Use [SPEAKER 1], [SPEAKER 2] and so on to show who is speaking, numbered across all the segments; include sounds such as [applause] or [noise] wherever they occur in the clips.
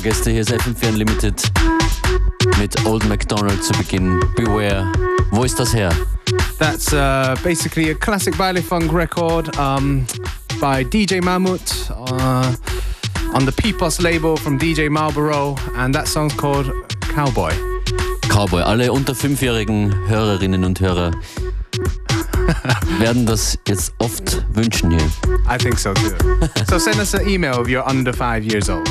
[SPEAKER 1] Fahrgäste. Hier ist FM4 Unlimited mit Old MacDonald zu Beginn. Beware. Wo ist das her?
[SPEAKER 2] That's uh, basically a classic Baile Funk record um, by DJ Mammut uh, on the Peepos label from DJ Marlboro, and that song's called Cowboy.
[SPEAKER 1] Cowboy. Alle unter fünfjährigen Hörerinnen und Hörer werden das jetzt oft wünschen hier.
[SPEAKER 2] I think so too. [laughs] so send us an email if you're under five years old.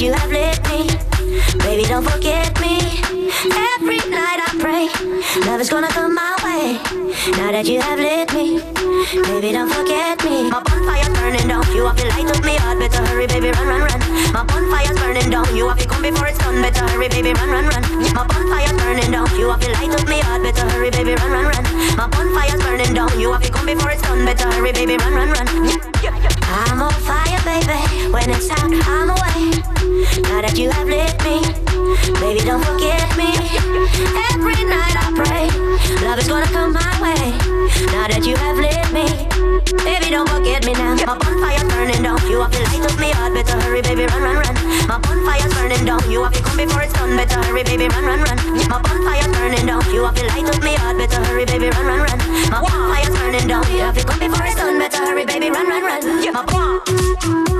[SPEAKER 3] you have lit me. Baby, don't forget me. Every night I pray, love is gonna come my way. Now that you have lit me, baby, don't forget me. My bonfire's burning down, you have to light up me heart. Better hurry, baby, run, run, run. My bonfire's burning down, you have to come before it's done. Better hurry, baby, run, run, run. My bonfire's burning down, you have to light up me heart. Better hurry, baby, run, run, run. My bonfire's burning down, you have to come before it's done.
[SPEAKER 2] Better hurry, baby, run, run, run. I'm on fire, baby. When it's out, I'm away. Now that
[SPEAKER 3] you have left me, baby, don't forget me. Every night I pray, love is gonna come my way. Now that you have left me, baby, don't forget me now. My bonfire's burning down. You have the light of me
[SPEAKER 2] heart, better hurry, baby, run, run, run. My bonfire's burning down.
[SPEAKER 3] You have to come before it's done, better hurry, baby, run, run, run.
[SPEAKER 4] My bonfire's burning down. You have the light of me heart, better hurry, baby, run, run, run. My bonfire's burning down. You have to come before it's done, better hurry, baby, run, run, run. My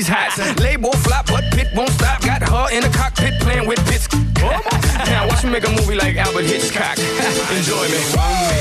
[SPEAKER 4] these hats. Label flop, but Pitt won't stop. Got her in the cockpit playing with bits. [laughs] now watch me make
[SPEAKER 3] a movie like Albert Hitchcock. [laughs] Enjoy me.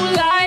[SPEAKER 5] Like.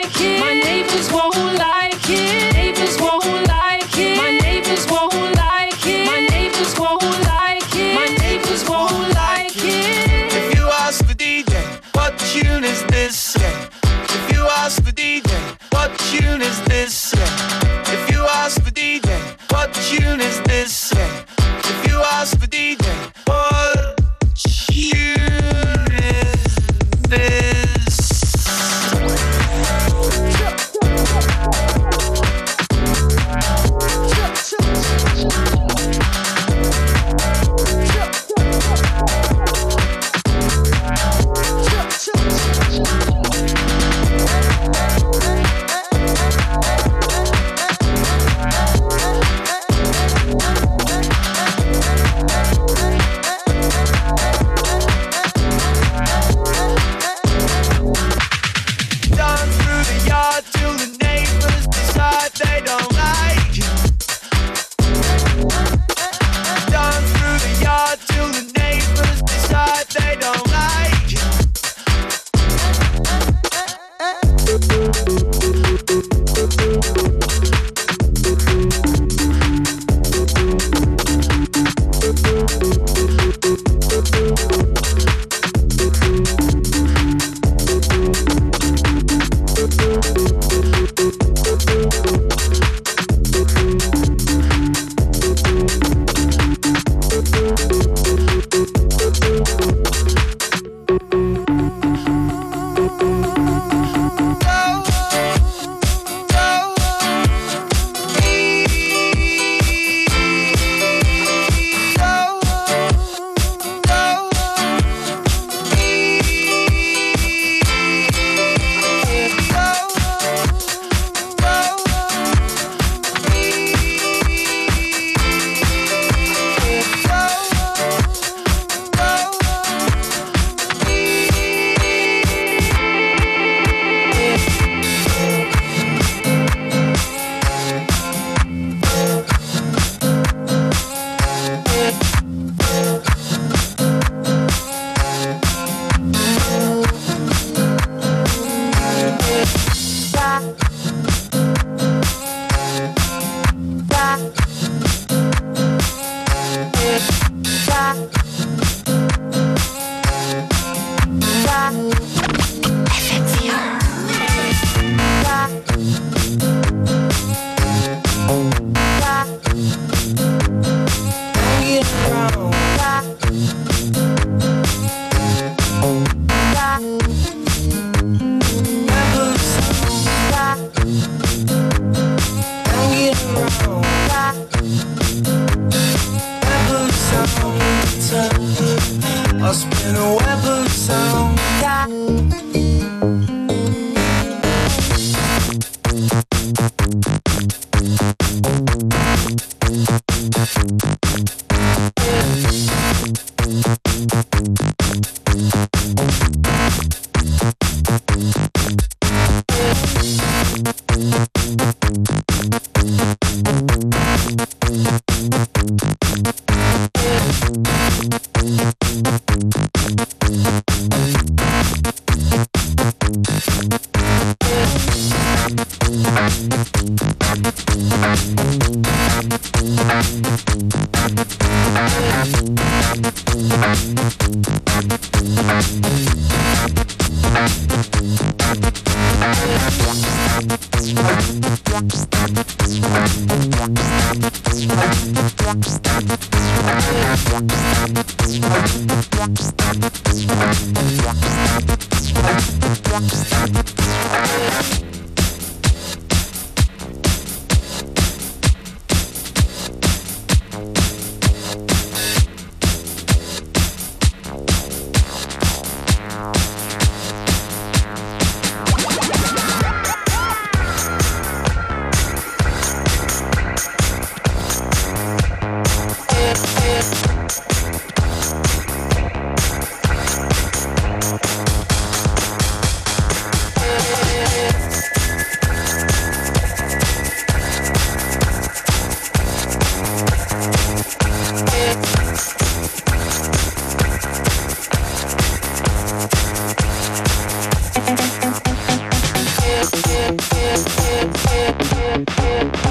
[SPEAKER 1] Thank you.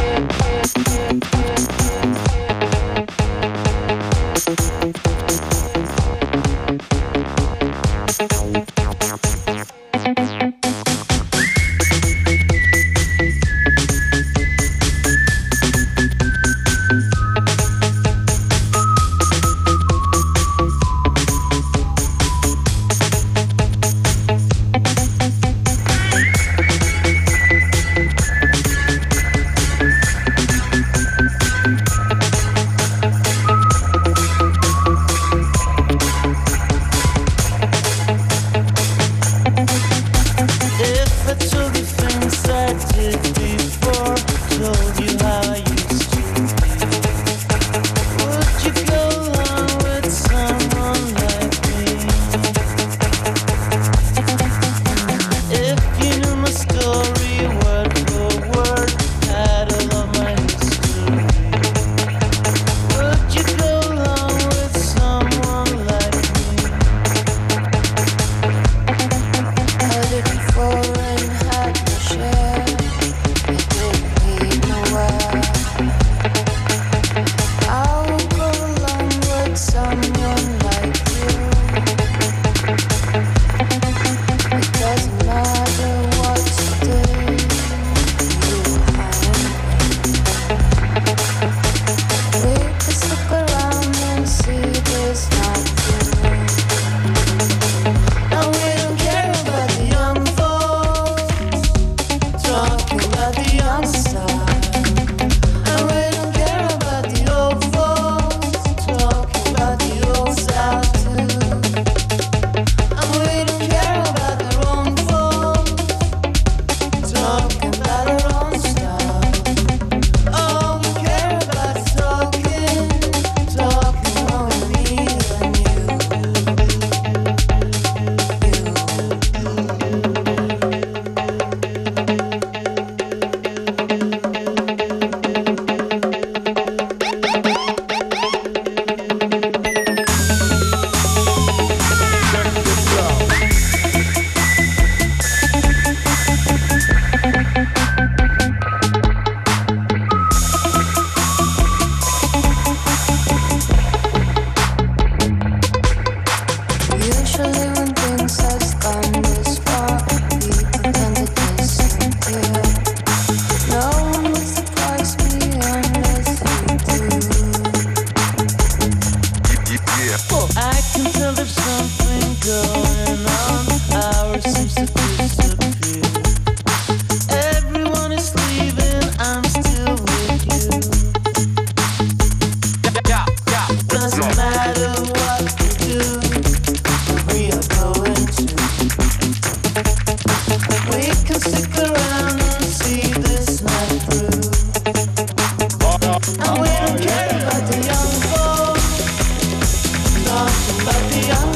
[SPEAKER 1] But the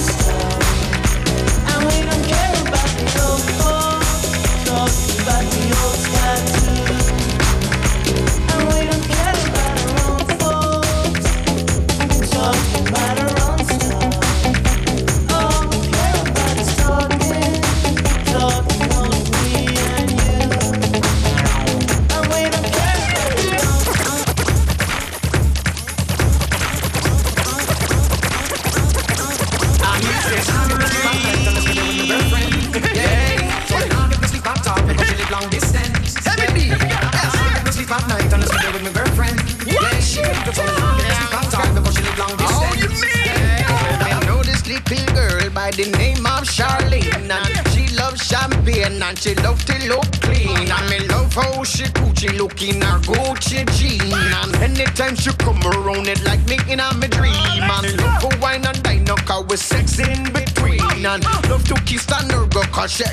[SPEAKER 4] she,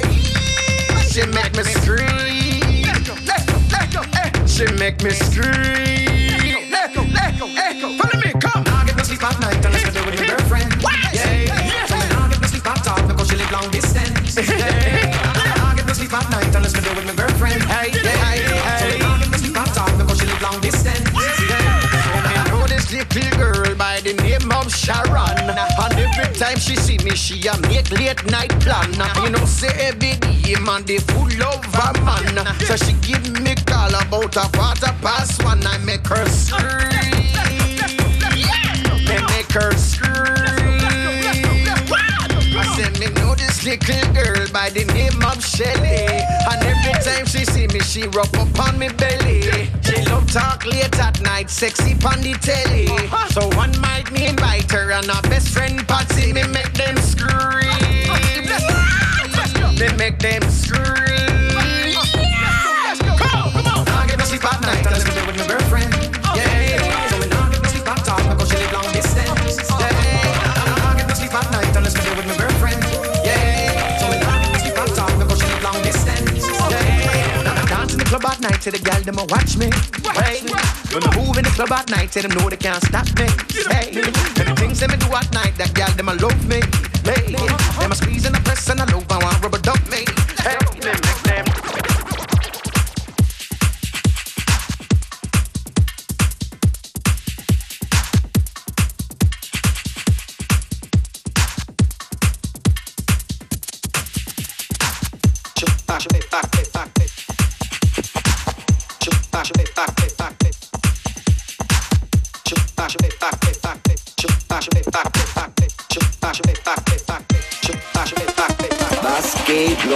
[SPEAKER 4] she make me scream. She make me scream. Let go, let go, let go. Follow me, come. Now get no sleep at night unless I do with my girlfriend. Yeah, yeah. So me now get no sleep at all because she live long distance. Yeah. Now get no sleep at night unless I do with my girlfriend. Hey, hey, hey. So me now get no sleep at all because she live long distance. Yeah. So me know this little girl Sharon. And every time she see me, she a make late night plan. You know, say every day, man, they full of a man. So she give me call about a quarter past one. I make her scream. Me make her scream. I said me know this little girl by the name of Shelly. And every time she see me, she rub up on me belly. She love talk late at night, sexy pon the telly. So them a watch me. Hey, when I move in the club at night, till them know they can't stop me. Hey, and the things that me do at night, that gal them a love me. Hey, them a squeeze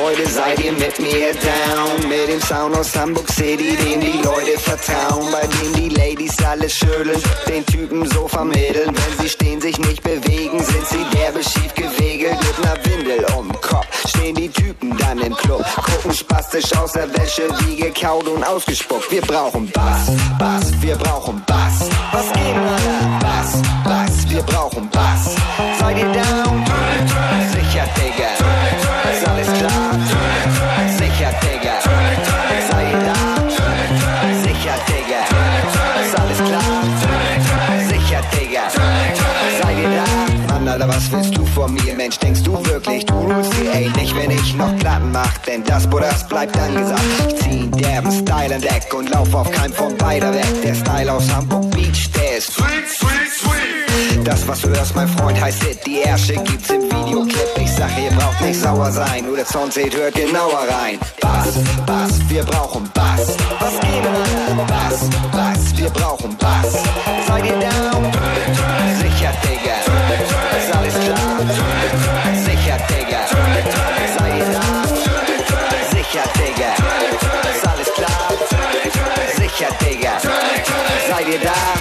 [SPEAKER 6] Leute, seid ihr mit mir down? Mit dem Sound aus Hamburg City, dem die Leute vertrauen, bei dem die Ladies alles schütteln, den Typen so vermitteln. Wenn sie stehen, sich nicht bewegen, sind sie derbe schief gewegelt mit ner Windel um den Kopf. Stehen die Typen dann im Club, gucken spastisch aus der Wäsche, wie gekaut und ausgespuckt. Wir brauchen Bass, Bass, wir brauchen Bass. Was geht, Alter? Bass, Bass, wir brauchen Bass. Seid ihr down? Sicher, Digga. Ey, nicht, wenn ich noch Platten mach, denn das, das bleibt angesagt. Ich zieh derben Style in Deck und lauf auf keinem von beider weg. Der Style aus Hamburg Beach, der ist sweet, sweet, sweet. Das, was du hörst, mein Freund, heißt Hit. Die Ärsche gibt's im Videoclip. Ich sag, ihr braucht nicht sauer sein. Nur der Sound seht, hört genauer rein. Bass, Bass, wir brauchen Bass. Was geht, Alter? Bass, Bass, wir brauchen Bass. Seid ihr down? Sicher, Digga. Ist alles klar? Ihr da? Sicher, Digga. Ist alles klar? Sicher, Digga. Seid ihr da?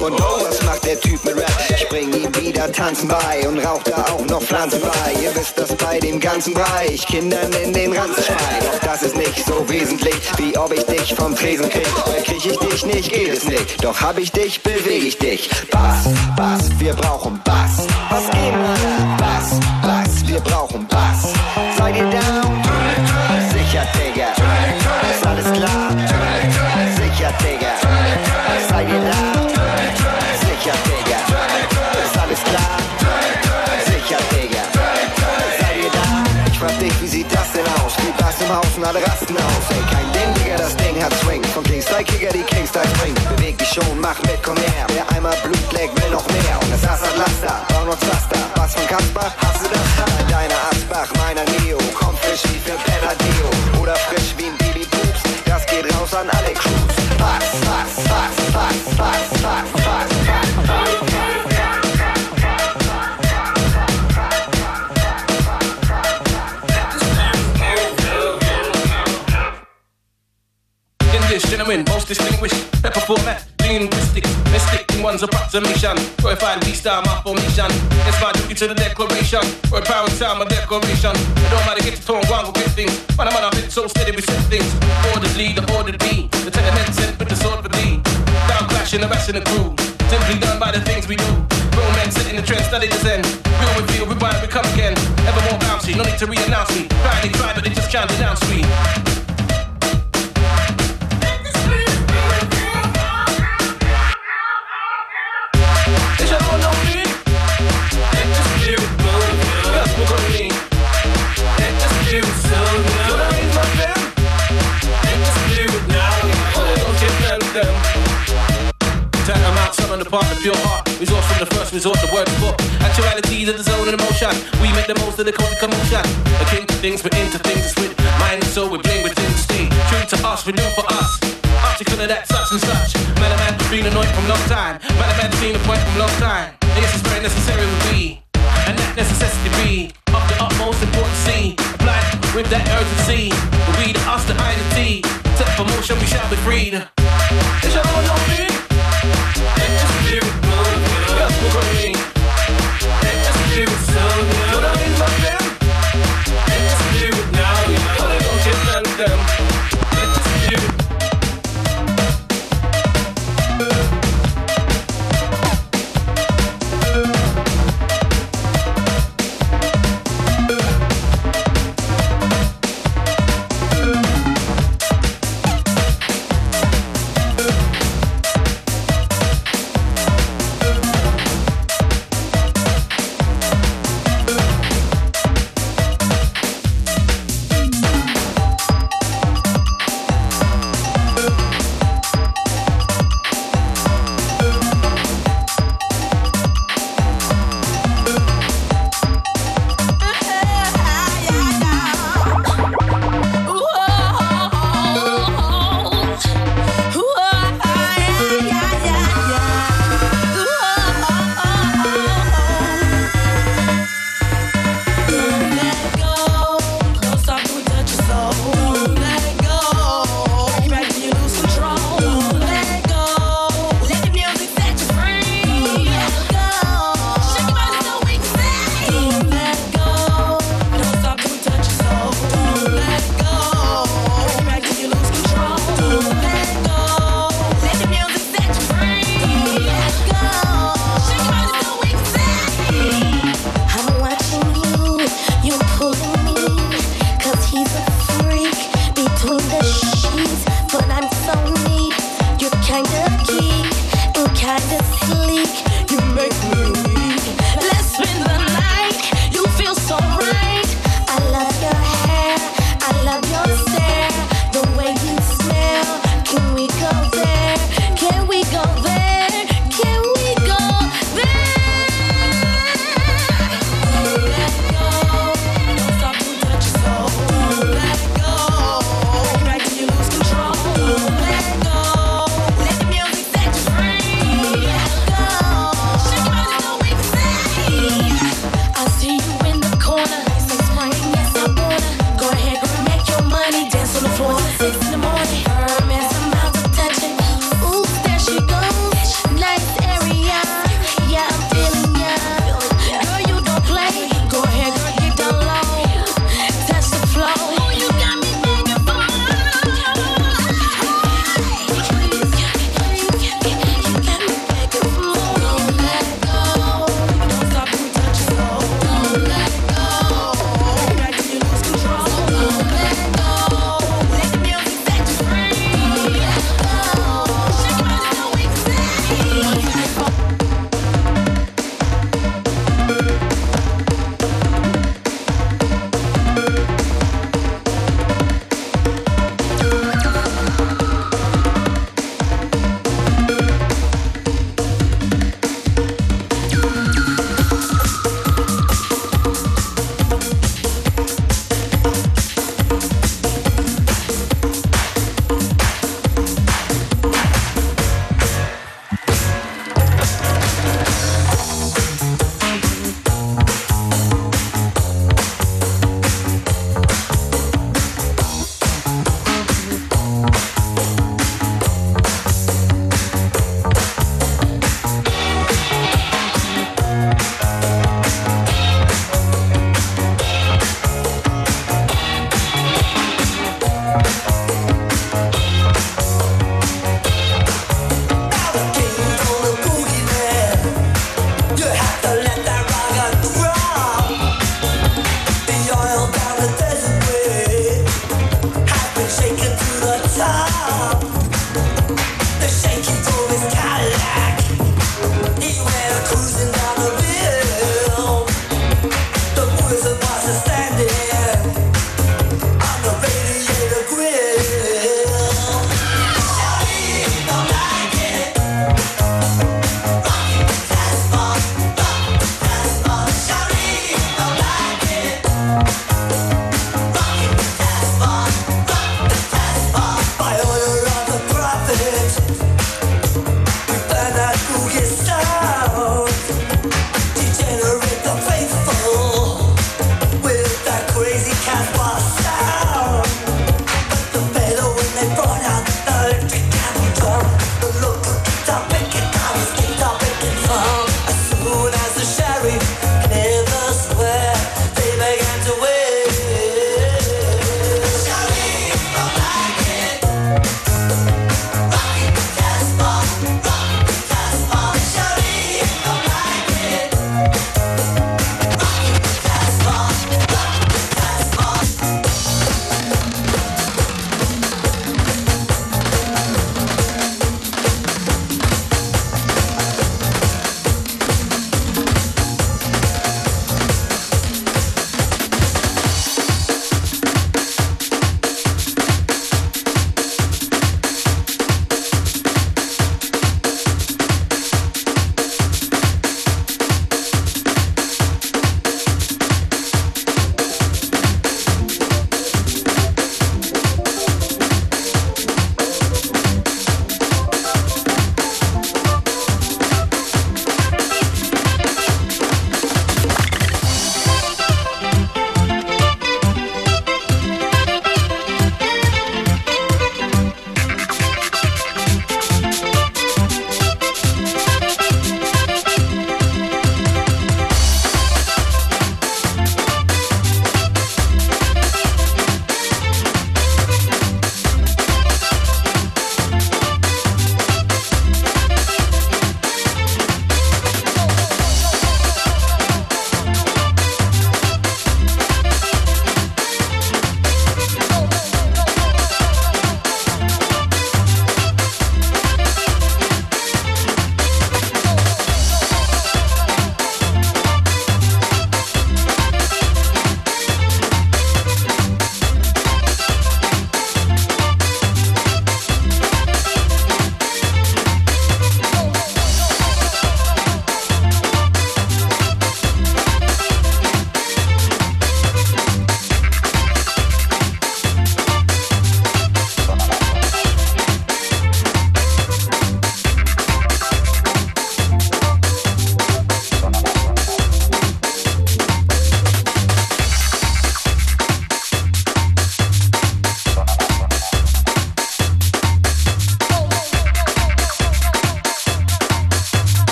[SPEAKER 6] Und oh, was macht der Typ mit Rap? Ich bring ihm wieder Tanzen bei und rauch da auch noch Pflanzen bei. Ihr wisst das bei dem ganzen Bereich. Kindern in den Ranzen schreien. Doch das ist nicht so wesentlich, wie ob ich dich vom Tresen krieg. Weil krieg ich dich nicht, geht es nicht. Doch hab ich dich, beweg ich dich. Bass, Bass, wir brauchen Bass. Was geht? Bass, Bass, wir brauchen Bass. Seid ihr down? Und alle rasten aus. Ey, kein Ding, Digga, das Ding hat Swing. Vom Kingstyle-Kicker die Kingstyle Spring. Beweg dich schon, mach mit, komm her. Wer einmal Blut leckt, will noch mehr. Und das Ass hat Laster, brauch noch Zaster. Was von Kasper? Hast du das? Nein, deiner Asbach, meiner Neo. Komm frisch wie für Pelladio. Oder frisch wie ein Baby Poops. Das geht raus an alle Crews. Bass, Bass, Bass, Bass, Bass, Bass, Bass,
[SPEAKER 7] distinguished, pepper format, linguistic, mystic in one's approximation. Purified we style my formation. It's my duty to the declaration. Word power time, my declaration. It don't matter, get the tone, one go get things. Man, I'm on a bit so steady, we set things. Lead, the order be. The tenement sent with the sword for thee. Down clashing, in the crew. Simply done by the things we do. Grown men in the trend, study the zen. Real reveal, rewind, we come again. Ever more bouncy, no need to re-announce me. Try, they but they just can't denounce me. The part of pure heart. Resource from the first resort, the word book. Actuality is the zone of emotion. We make the most of the cold commotion. A king to things, but into things with mind and soul. We bling within the state. True to us, we do for us. Article of that such and such. Man, a man been annoyed from long time. Man, a man seen a point from long time. This is very necessary with me. And that necessity be of the utmost importance. Applied with that urgency. We, the us, the the T. Set for motion, we shall be freed.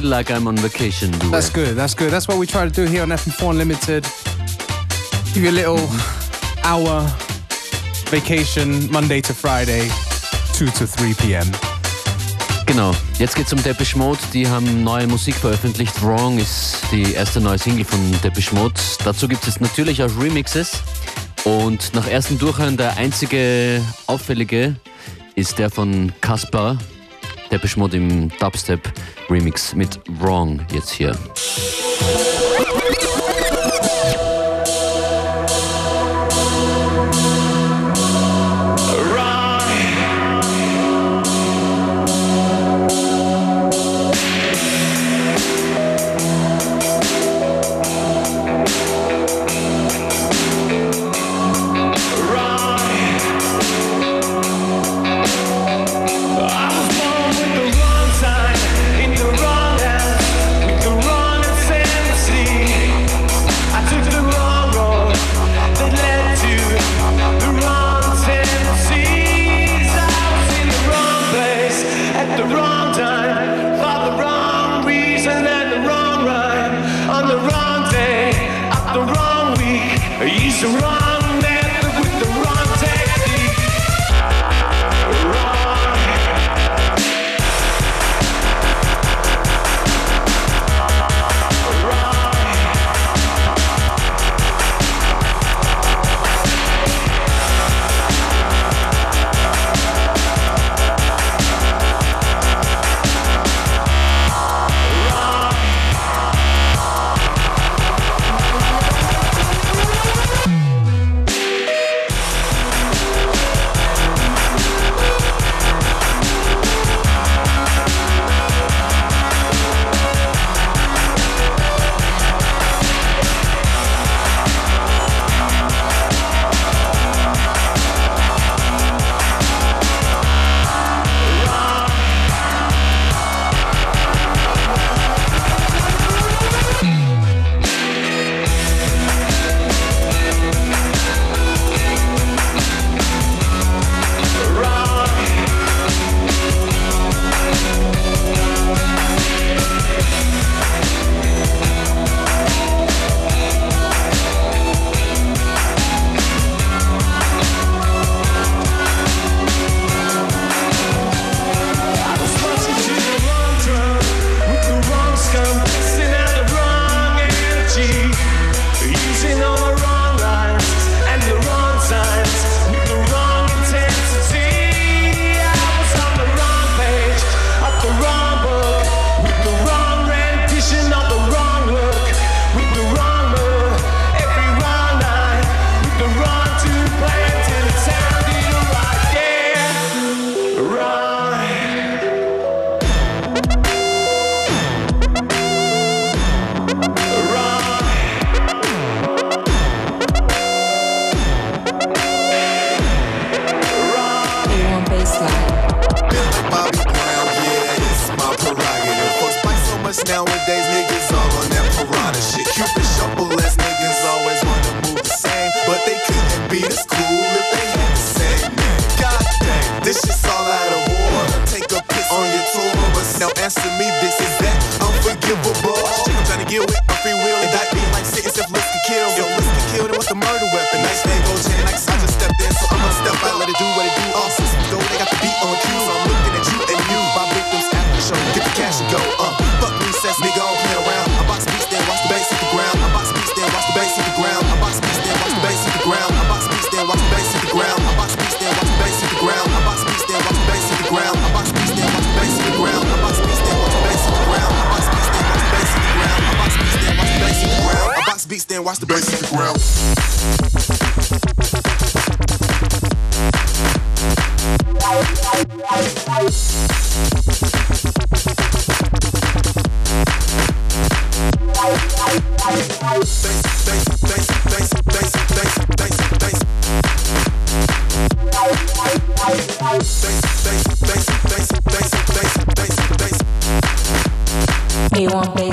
[SPEAKER 1] feel like I'm on vacation. Duet.
[SPEAKER 2] That's good. That's good. That's what we try to do here on FM4 Unlimited. Give you a little hour vacation Monday to Friday, 2 to 3 p.m.
[SPEAKER 1] Genau. Jetzt geht's um Depeche Mode. Die haben neue Musik veröffentlicht. Wrong ist die erste neue Single von Depeche Mode. Dazu gibt es natürlich auch Remixes. Und nach ersten Durchhören der einzige auffällige ist der von Caspar, Depeche Mode im Dubstep Remix mit Wrong jetzt hier.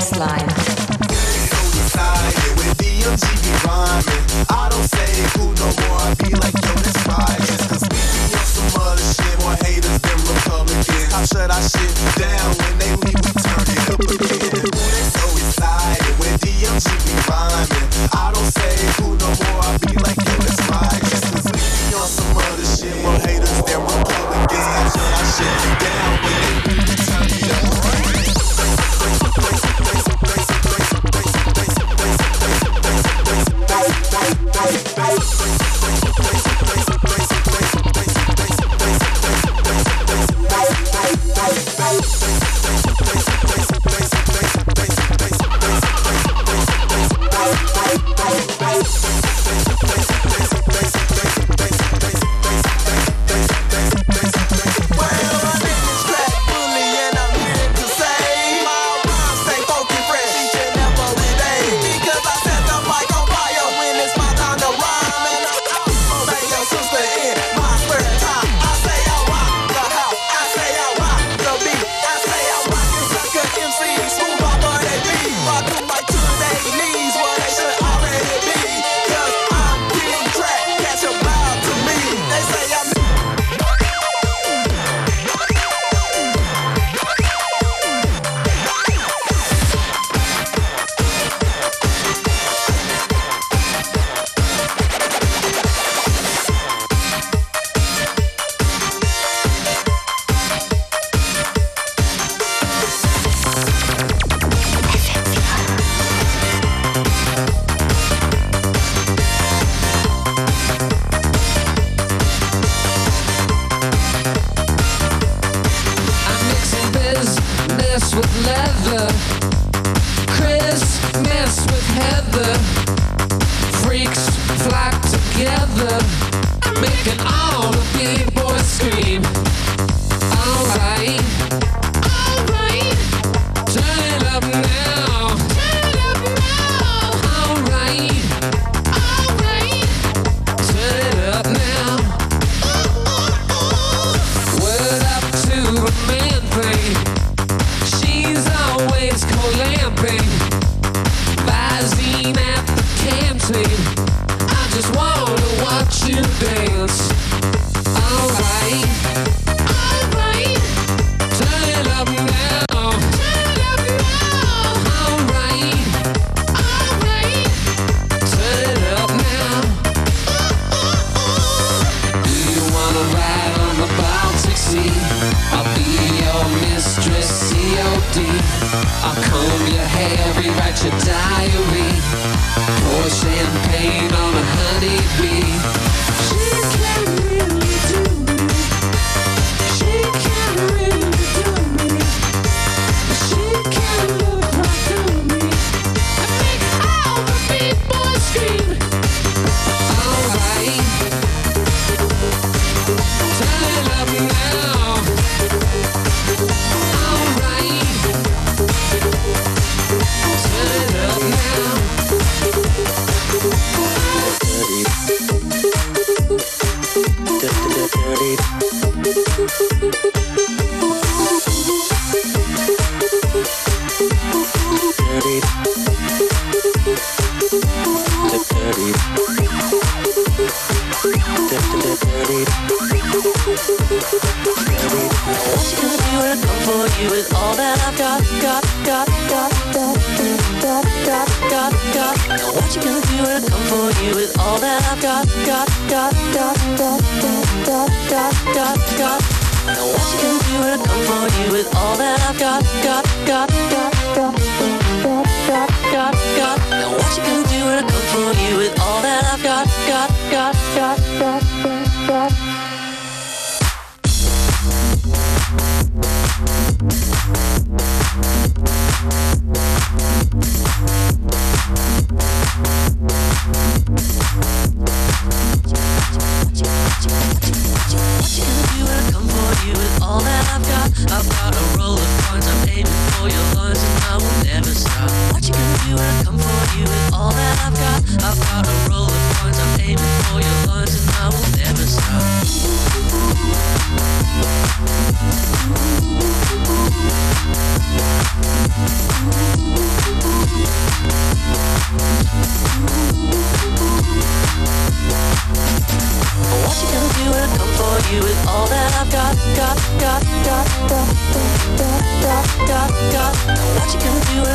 [SPEAKER 5] baseline.
[SPEAKER 8] So with DMG rhyming. I don't say who no more. I be like, we be on some other shit. More haters than Republicans. How shut down when they turn it
[SPEAKER 9] with DMG rhyming. I don't say who no more. I be like, we be on some other shit. More haters than Republicans. How shut down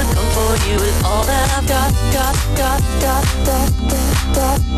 [SPEAKER 9] come for you with all that I've got, got, got, got, got, got. got.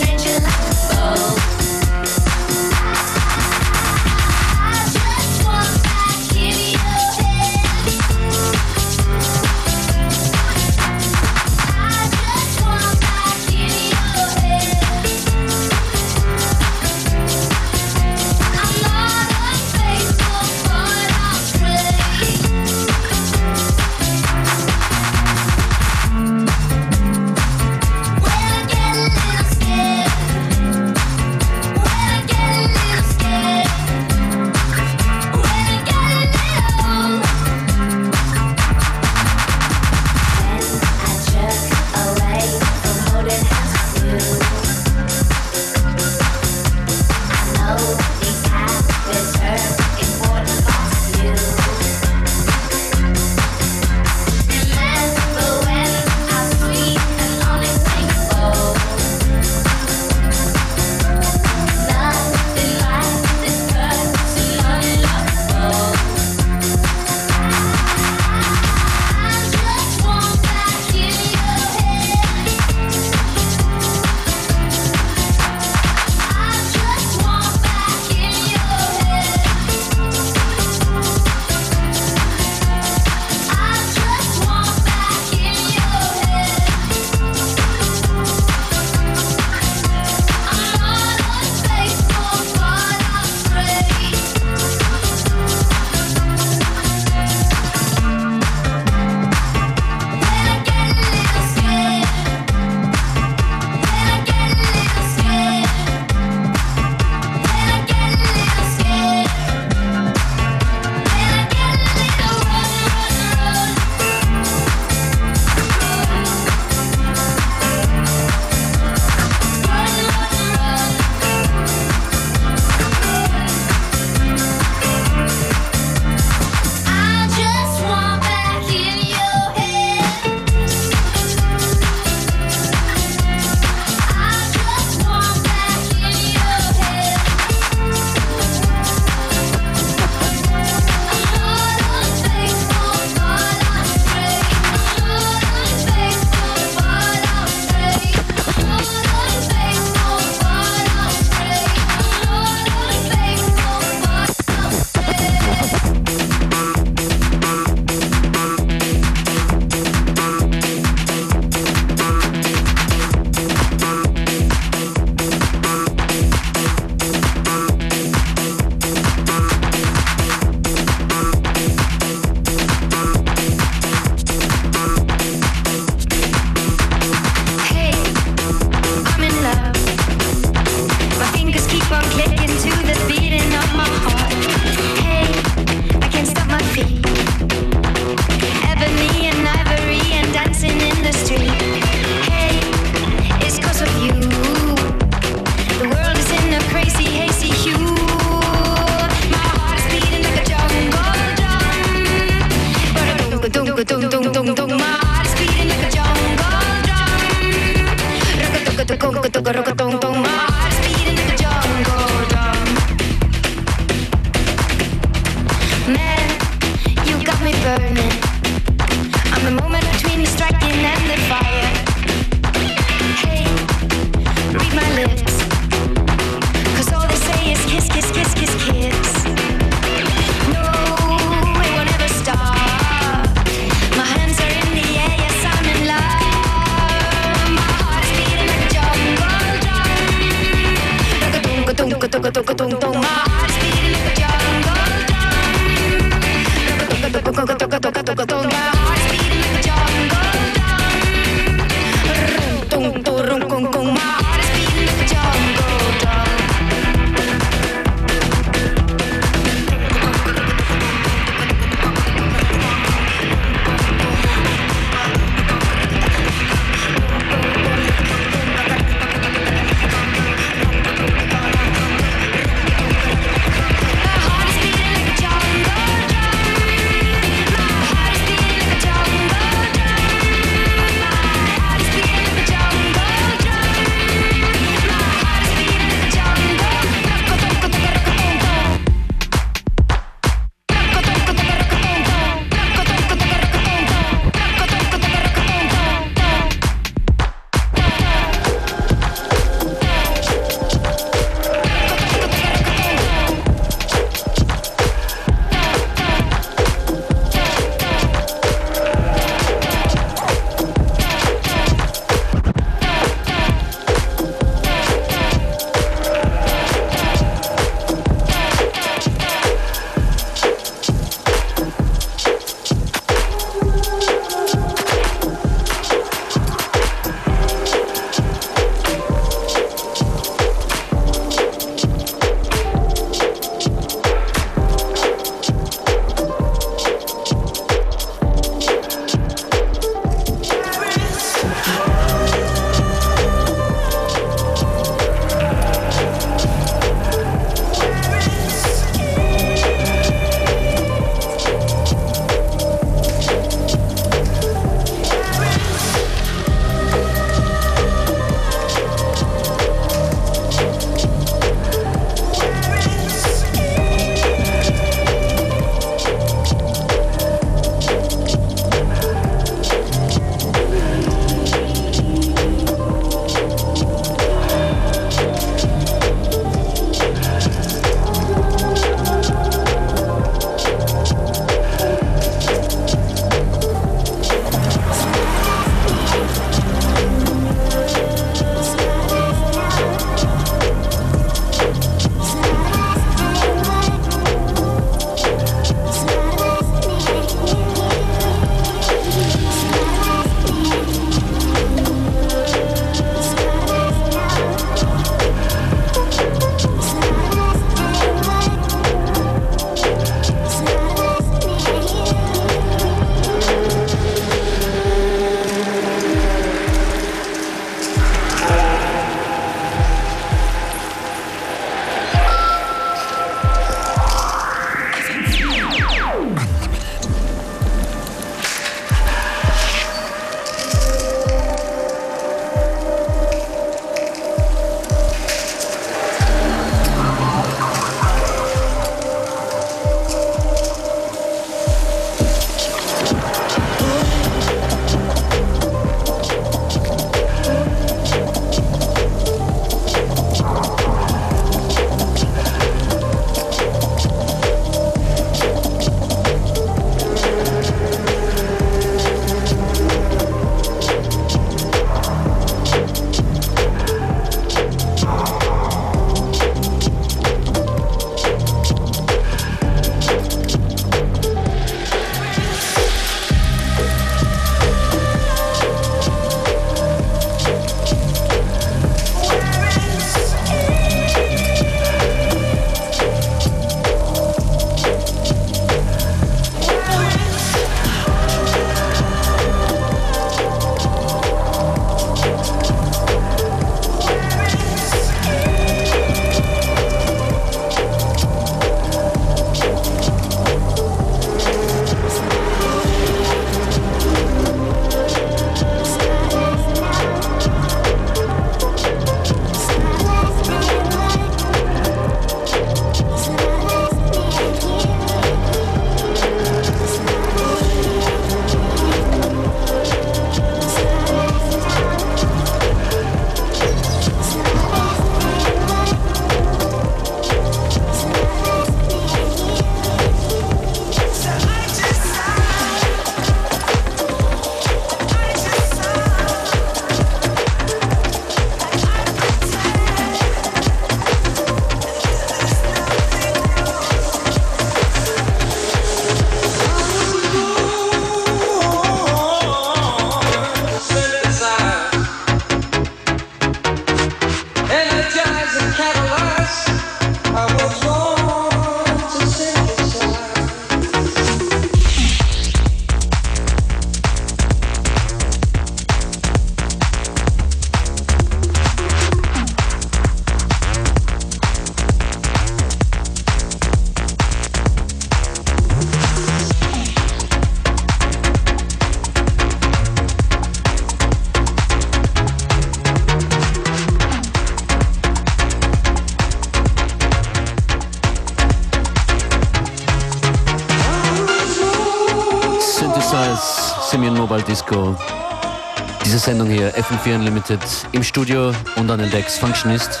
[SPEAKER 10] FM4 Unlimited, im Studio und an den Decks Functionist.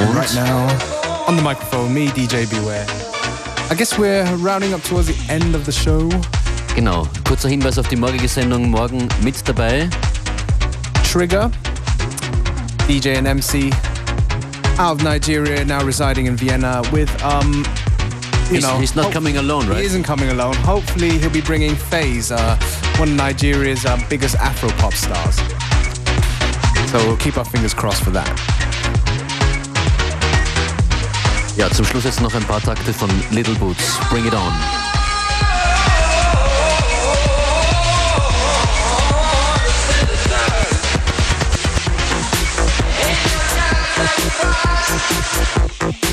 [SPEAKER 10] Und
[SPEAKER 11] Right now, on the microphone, me, DJ Beware. I guess we're rounding up towards the end of the show.
[SPEAKER 10] genau, kurzer Hinweis auf die morgige Sendung. Morgen mit dabei
[SPEAKER 11] Trigger, DJ and MC, out of Nigeria, now residing in Vienna with, um, you
[SPEAKER 10] He's,
[SPEAKER 11] know.
[SPEAKER 10] he's not coming alone,
[SPEAKER 11] He isn't coming alone. Hopefully, he'll be bringing FaZe, uh, one of Nigeria's uh, biggest Afro pop stars. So we'll keep our fingers crossed for that.
[SPEAKER 10] Ja, zum Schluss jetzt noch ein paar Takte von Little Boots. Bring it on.
[SPEAKER 12] Thank